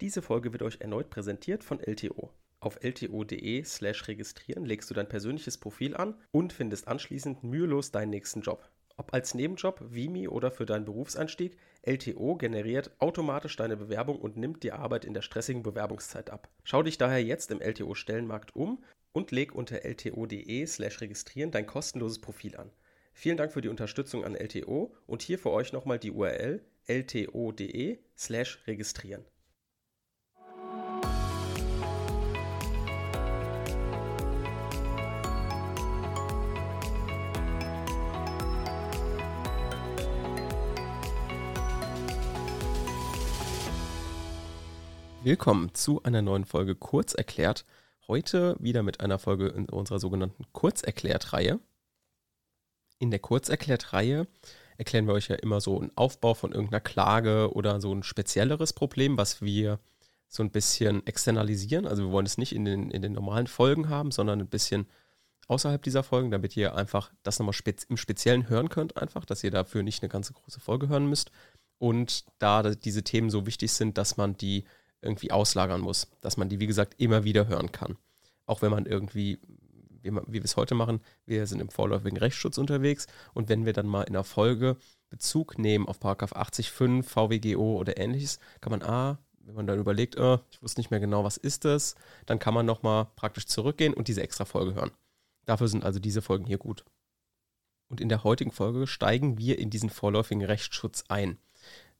Diese Folge wird euch erneut präsentiert von LTO. Auf lto.de/slash registrieren legst du dein persönliches Profil an und findest anschließend mühelos deinen nächsten Job. Ob als Nebenjob, Vimi oder für deinen Berufseinstieg, LTO generiert automatisch deine Bewerbung und nimmt die Arbeit in der stressigen Bewerbungszeit ab. Schau dich daher jetzt im LTO-Stellenmarkt um und leg unter lto.de/slash registrieren dein kostenloses Profil an. Vielen Dank für die Unterstützung an LTO und hier für euch nochmal die URL lto.de/slash registrieren. Willkommen zu einer neuen Folge Kurz erklärt. Heute wieder mit einer Folge in unserer sogenannten Kurzerklärt-Reihe. In der Kurzerklärt-Reihe erklären wir euch ja immer so einen Aufbau von irgendeiner Klage oder so ein spezielleres Problem, was wir so ein bisschen externalisieren. Also wir wollen es nicht in den, in den normalen Folgen haben, sondern ein bisschen außerhalb dieser Folgen, damit ihr einfach das nochmal spez im Speziellen hören könnt, einfach, dass ihr dafür nicht eine ganze große Folge hören müsst. Und da diese Themen so wichtig sind, dass man die irgendwie auslagern muss, dass man die, wie gesagt, immer wieder hören kann. Auch wenn man irgendwie, wie, wir es heute machen, wir sind im vorläufigen Rechtsschutz unterwegs und wenn wir dann mal in der Folge Bezug nehmen auf Paragraph 80.5, VWGO oder ähnliches, kann man, ah, wenn man dann überlegt, oh, ich wusste nicht mehr genau, was ist das, dann kann man nochmal praktisch zurückgehen und diese extra Folge hören. Dafür sind also diese Folgen hier gut. Und in der heutigen Folge steigen wir in diesen vorläufigen Rechtsschutz ein.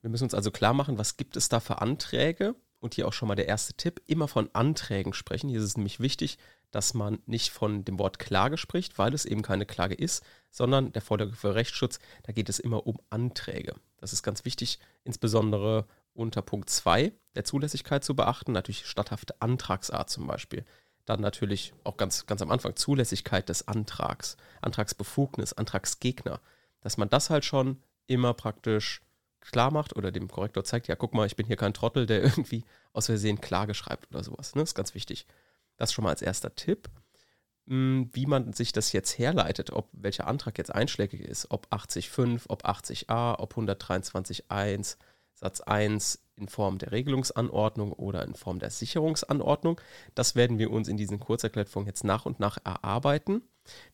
Wir müssen uns also klar machen, was gibt es da für Anträge und hier auch schon mal der erste Tipp, immer von Anträgen sprechen. Hier ist es nämlich wichtig, dass man nicht von dem Wort Klage spricht, weil es eben keine Klage ist, sondern der Vorlage für Rechtsschutz, da geht es immer um Anträge. Das ist ganz wichtig, insbesondere unter Punkt 2 der Zulässigkeit zu beachten, natürlich statthafte Antragsart zum Beispiel. Dann natürlich auch ganz, ganz am Anfang Zulässigkeit des Antrags, Antragsbefugnis, Antragsgegner, dass man das halt schon immer praktisch klar macht oder dem Korrektor zeigt, ja, guck mal, ich bin hier kein Trottel, der irgendwie aus Versehen Klage schreibt oder sowas. Ne? Das ist ganz wichtig. Das schon mal als erster Tipp. Hm, wie man sich das jetzt herleitet, ob welcher Antrag jetzt einschlägig ist, ob 80.5, ob 80a, ob 123.1, Satz 1 in Form der Regelungsanordnung oder in Form der Sicherungsanordnung. Das werden wir uns in diesen Kurzerklärungen jetzt nach und nach erarbeiten.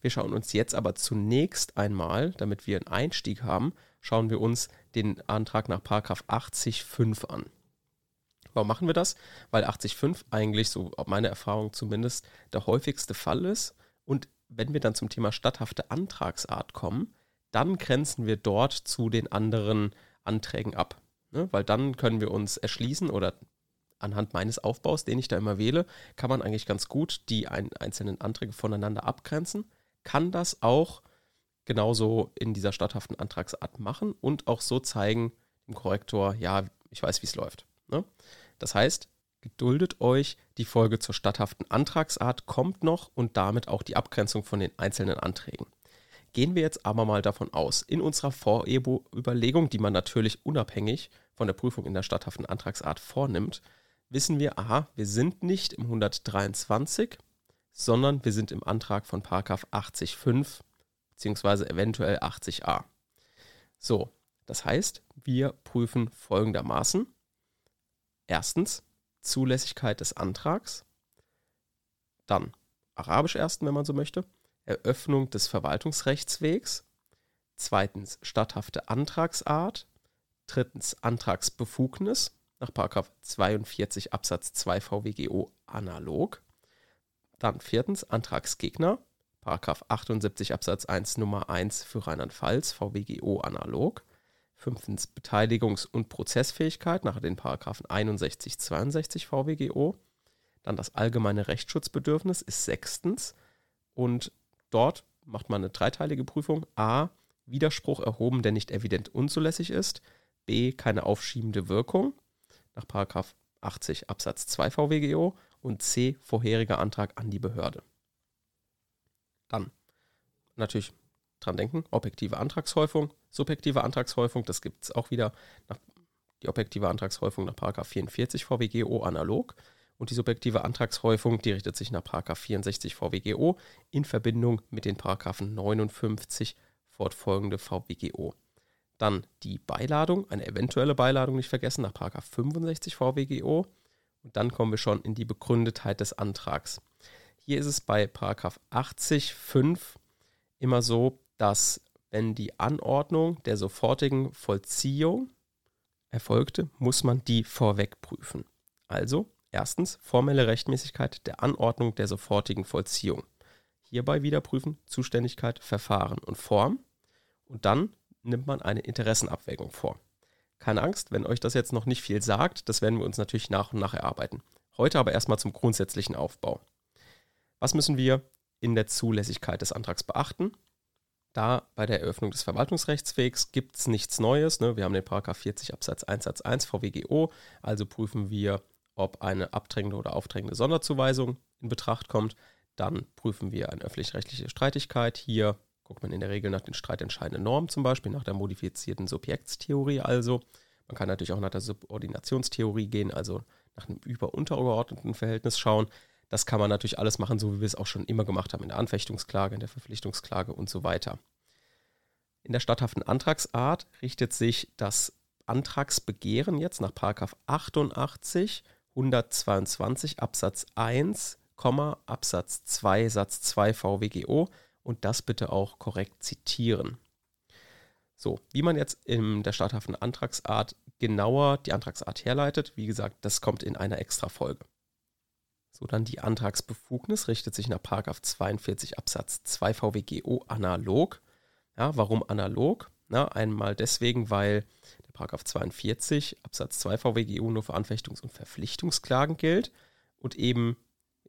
Wir schauen uns jetzt aber zunächst einmal, damit wir einen Einstieg haben, schauen wir uns den Antrag nach 80.5 an. Warum machen wir das? Weil 80.5 eigentlich, so meine Erfahrung zumindest, der häufigste Fall ist. Und wenn wir dann zum Thema statthafte Antragsart kommen, dann grenzen wir dort zu den anderen Anträgen ab. Ne? Weil dann können wir uns erschließen oder anhand meines Aufbaus, den ich da immer wähle, kann man eigentlich ganz gut die ein, einzelnen Anträge voneinander abgrenzen. Kann das auch genauso in dieser statthaften Antragsart machen und auch so zeigen dem Korrektor, ja, ich weiß, wie es läuft. Ne? Das heißt, geduldet euch, die Folge zur statthaften Antragsart kommt noch und damit auch die Abgrenzung von den einzelnen Anträgen. Gehen wir jetzt aber mal davon aus, in unserer Vorüberlegung, die man natürlich unabhängig von der Prüfung in der statthaften Antragsart vornimmt, wissen wir, aha, wir sind nicht im 123, sondern wir sind im Antrag von 80.5 beziehungsweise eventuell 80a. So, das heißt, wir prüfen folgendermaßen. Erstens Zulässigkeit des Antrags, dann Arabisch ersten, wenn man so möchte, Eröffnung des Verwaltungsrechtswegs, zweitens statthafte Antragsart, drittens Antragsbefugnis nach 42 Absatz 2 VWGO analog, dann viertens Antragsgegner, Paragraph 78 Absatz 1 Nummer 1 für Rheinland-Pfalz, VWGO analog. Fünftens Beteiligungs- und Prozessfähigkeit nach den Paragraphen 61, 62 VWGO. Dann das allgemeine Rechtsschutzbedürfnis ist sechstens. Und dort macht man eine dreiteilige Prüfung. A. Widerspruch erhoben, der nicht evident unzulässig ist. B. Keine aufschiebende Wirkung nach Paragraph 80 Absatz 2 VWGO. Und C. Vorheriger Antrag an die Behörde. Dann natürlich dran denken, objektive Antragshäufung, subjektive Antragshäufung, das gibt es auch wieder nach, die objektive Antragshäufung nach 44 VWGO analog und die subjektive Antragshäufung, die richtet sich nach 64 VWGO in Verbindung mit den Paragraphen 59 fortfolgende VWGO. Dann die Beiladung, eine eventuelle Beiladung nicht vergessen, nach 65 VWGO Und dann kommen wir schon in die Begründetheit des Antrags. Hier ist es bei 80.5 immer so, dass wenn die Anordnung der sofortigen Vollziehung erfolgte, muss man die vorweg prüfen. Also erstens formelle Rechtmäßigkeit der Anordnung der sofortigen Vollziehung. Hierbei wieder prüfen Zuständigkeit, Verfahren und Form. Und dann nimmt man eine Interessenabwägung vor. Keine Angst, wenn euch das jetzt noch nicht viel sagt, das werden wir uns natürlich nach und nach erarbeiten. Heute aber erstmal zum grundsätzlichen Aufbau. Was müssen wir in der Zulässigkeit des Antrags beachten? Da bei der Eröffnung des Verwaltungsrechtswegs gibt es nichts Neues. Ne? Wir haben den Paragraph 40 Absatz 1 Satz 1 VWGO, also prüfen wir, ob eine abdrängende oder aufdrängende Sonderzuweisung in Betracht kommt. Dann prüfen wir eine öffentlich-rechtliche Streitigkeit. Hier guckt man in der Regel nach den streitentscheidenden Normen, zum Beispiel nach der modifizierten Subjektstheorie also. Man kann natürlich auch nach der Subordinationstheorie gehen, also nach einem über-untergeordneten Verhältnis schauen. Das kann man natürlich alles machen, so wie wir es auch schon immer gemacht haben, in der Anfechtungsklage, in der Verpflichtungsklage und so weiter. In der statthaften Antragsart richtet sich das Antragsbegehren jetzt nach 88 122 Absatz 1, Absatz 2 Satz 2 VWGO und das bitte auch korrekt zitieren. So, wie man jetzt in der statthaften Antragsart genauer die Antragsart herleitet, wie gesagt, das kommt in einer extra Folge. So, dann die Antragsbefugnis richtet sich nach 42 Absatz 2 VWGO analog. Ja, warum analog? Na, einmal deswegen, weil der 42 Absatz 2 VWGO nur für Anfechtungs- und Verpflichtungsklagen gilt und eben,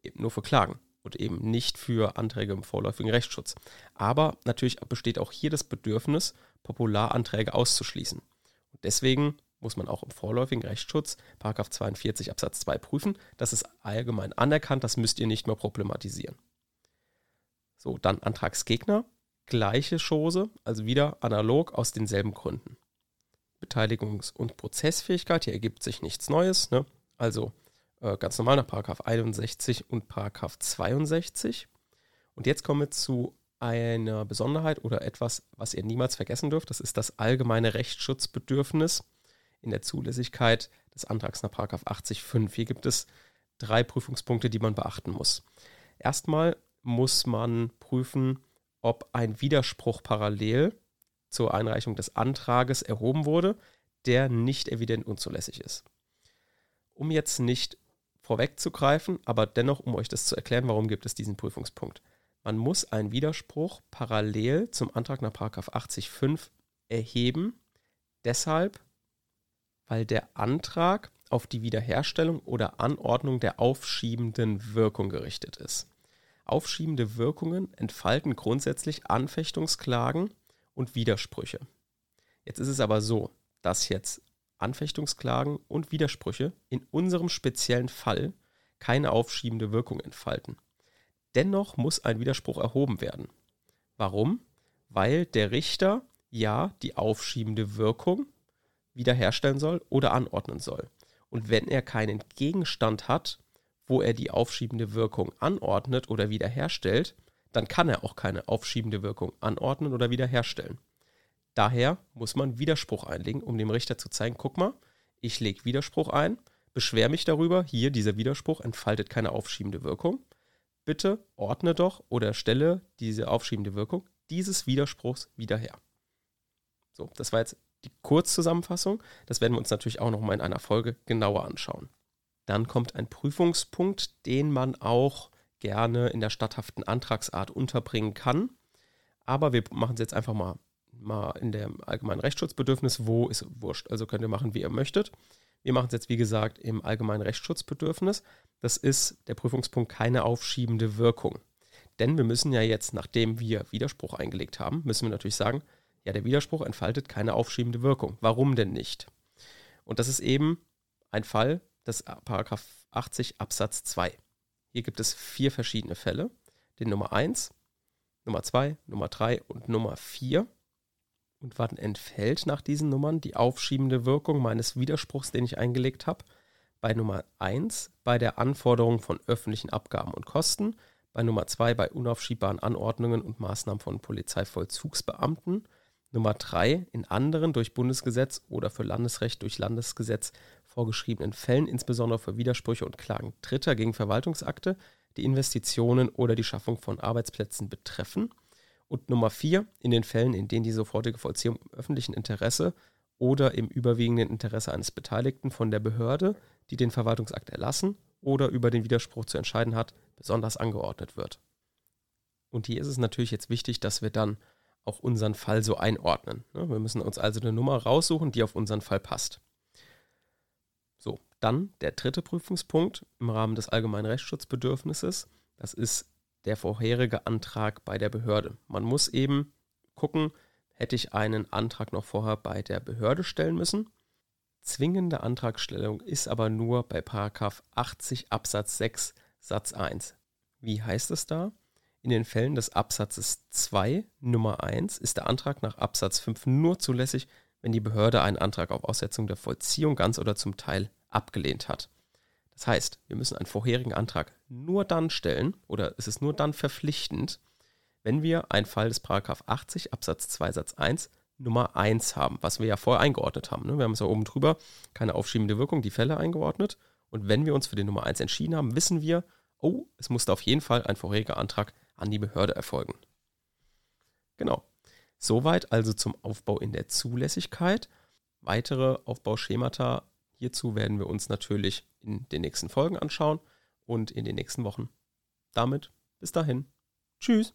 eben nur für Klagen und eben nicht für Anträge im vorläufigen Rechtsschutz. Aber natürlich besteht auch hier das Bedürfnis, Popularanträge auszuschließen. Und deswegen muss man auch im vorläufigen Rechtsschutz 42 Absatz 2 prüfen. Das ist allgemein anerkannt, das müsst ihr nicht mehr problematisieren. So, dann Antragsgegner, gleiche Chose, also wieder analog aus denselben Gründen. Beteiligungs- und Prozessfähigkeit, hier ergibt sich nichts Neues, ne? also äh, ganz normal nach Paragraph 61 und Paragraph 62. Und jetzt kommen wir zu einer Besonderheit oder etwas, was ihr niemals vergessen dürft. Das ist das allgemeine Rechtsschutzbedürfnis in der Zulässigkeit des Antrags nach Paragraph 80.5. Hier gibt es drei Prüfungspunkte, die man beachten muss. Erstmal muss man prüfen, ob ein Widerspruch parallel zur Einreichung des Antrages erhoben wurde, der nicht evident unzulässig ist. Um jetzt nicht vorwegzugreifen, aber dennoch, um euch das zu erklären, warum gibt es diesen Prüfungspunkt. Man muss einen Widerspruch parallel zum Antrag nach 80.5 erheben, deshalb, weil der Antrag auf die Wiederherstellung oder Anordnung der aufschiebenden Wirkung gerichtet ist. Aufschiebende Wirkungen entfalten grundsätzlich Anfechtungsklagen und Widersprüche. Jetzt ist es aber so, dass jetzt Anfechtungsklagen und Widersprüche in unserem speziellen Fall keine aufschiebende Wirkung entfalten. Dennoch muss ein Widerspruch erhoben werden. Warum? Weil der Richter ja die aufschiebende Wirkung wiederherstellen soll oder anordnen soll. Und wenn er keinen Gegenstand hat, wo er die aufschiebende Wirkung anordnet oder wiederherstellt, dann kann er auch keine aufschiebende Wirkung anordnen oder wiederherstellen. Daher muss man Widerspruch einlegen, um dem Richter zu zeigen, guck mal, ich lege Widerspruch ein, beschwere mich darüber, hier dieser Widerspruch entfaltet keine aufschiebende Wirkung. Bitte ordne doch oder stelle diese aufschiebende Wirkung dieses Widerspruchs wieder her. So, das war jetzt die Kurzzusammenfassung. Das werden wir uns natürlich auch nochmal in einer Folge genauer anschauen. Dann kommt ein Prüfungspunkt, den man auch gerne in der statthaften Antragsart unterbringen kann. Aber wir machen es jetzt einfach mal mal in dem allgemeinen Rechtsschutzbedürfnis, wo ist wurscht. Also könnt ihr machen, wie ihr möchtet. Wir machen es jetzt, wie gesagt, im allgemeinen Rechtsschutzbedürfnis. Das ist der Prüfungspunkt keine aufschiebende Wirkung. Denn wir müssen ja jetzt, nachdem wir Widerspruch eingelegt haben, müssen wir natürlich sagen, ja, der Widerspruch entfaltet keine aufschiebende Wirkung. Warum denn nicht? Und das ist eben ein Fall des Paragraph 80 Absatz 2. Hier gibt es vier verschiedene Fälle. Den Nummer 1, Nummer 2, Nummer 3 und Nummer 4. Und wann entfällt nach diesen Nummern die aufschiebende Wirkung meines Widerspruchs, den ich eingelegt habe? Bei Nummer 1 bei der Anforderung von öffentlichen Abgaben und Kosten, bei Nummer 2 bei unaufschiebbaren Anordnungen und Maßnahmen von Polizeivollzugsbeamten, Nummer 3 in anderen durch Bundesgesetz oder für Landesrecht durch Landesgesetz vorgeschriebenen Fällen, insbesondere für Widersprüche und Klagen Dritter gegen Verwaltungsakte, die Investitionen oder die Schaffung von Arbeitsplätzen betreffen. Und Nummer vier, in den Fällen, in denen die sofortige Vollziehung im öffentlichen Interesse oder im überwiegenden Interesse eines Beteiligten von der Behörde, die den Verwaltungsakt erlassen oder über den Widerspruch zu entscheiden hat, besonders angeordnet wird. Und hier ist es natürlich jetzt wichtig, dass wir dann auch unseren Fall so einordnen. Ne? Wir müssen uns also eine Nummer raussuchen, die auf unseren Fall passt. So, dann der dritte Prüfungspunkt im Rahmen des allgemeinen Rechtsschutzbedürfnisses. Das ist der vorherige Antrag bei der Behörde. Man muss eben gucken, hätte ich einen Antrag noch vorher bei der Behörde stellen müssen. Zwingende Antragstellung ist aber nur bei 80 Absatz 6 Satz 1. Wie heißt es da? In den Fällen des Absatzes 2 Nummer 1 ist der Antrag nach Absatz 5 nur zulässig, wenn die Behörde einen Antrag auf Aussetzung der Vollziehung ganz oder zum Teil abgelehnt hat. Das heißt, wir müssen einen vorherigen Antrag nur dann stellen oder es ist nur dann verpflichtend, wenn wir einen Fall des 80 Absatz 2 Satz 1 Nummer 1 haben, was wir ja vorher eingeordnet haben. Ne? Wir haben es ja oben drüber, keine aufschiebende Wirkung, die Fälle eingeordnet. Und wenn wir uns für die Nummer 1 entschieden haben, wissen wir, oh, es musste auf jeden Fall ein vorheriger Antrag an die Behörde erfolgen. Genau. Soweit also zum Aufbau in der Zulässigkeit. Weitere Aufbauschemata hierzu werden wir uns natürlich in den nächsten Folgen anschauen und in den nächsten Wochen. Damit bis dahin. Tschüss.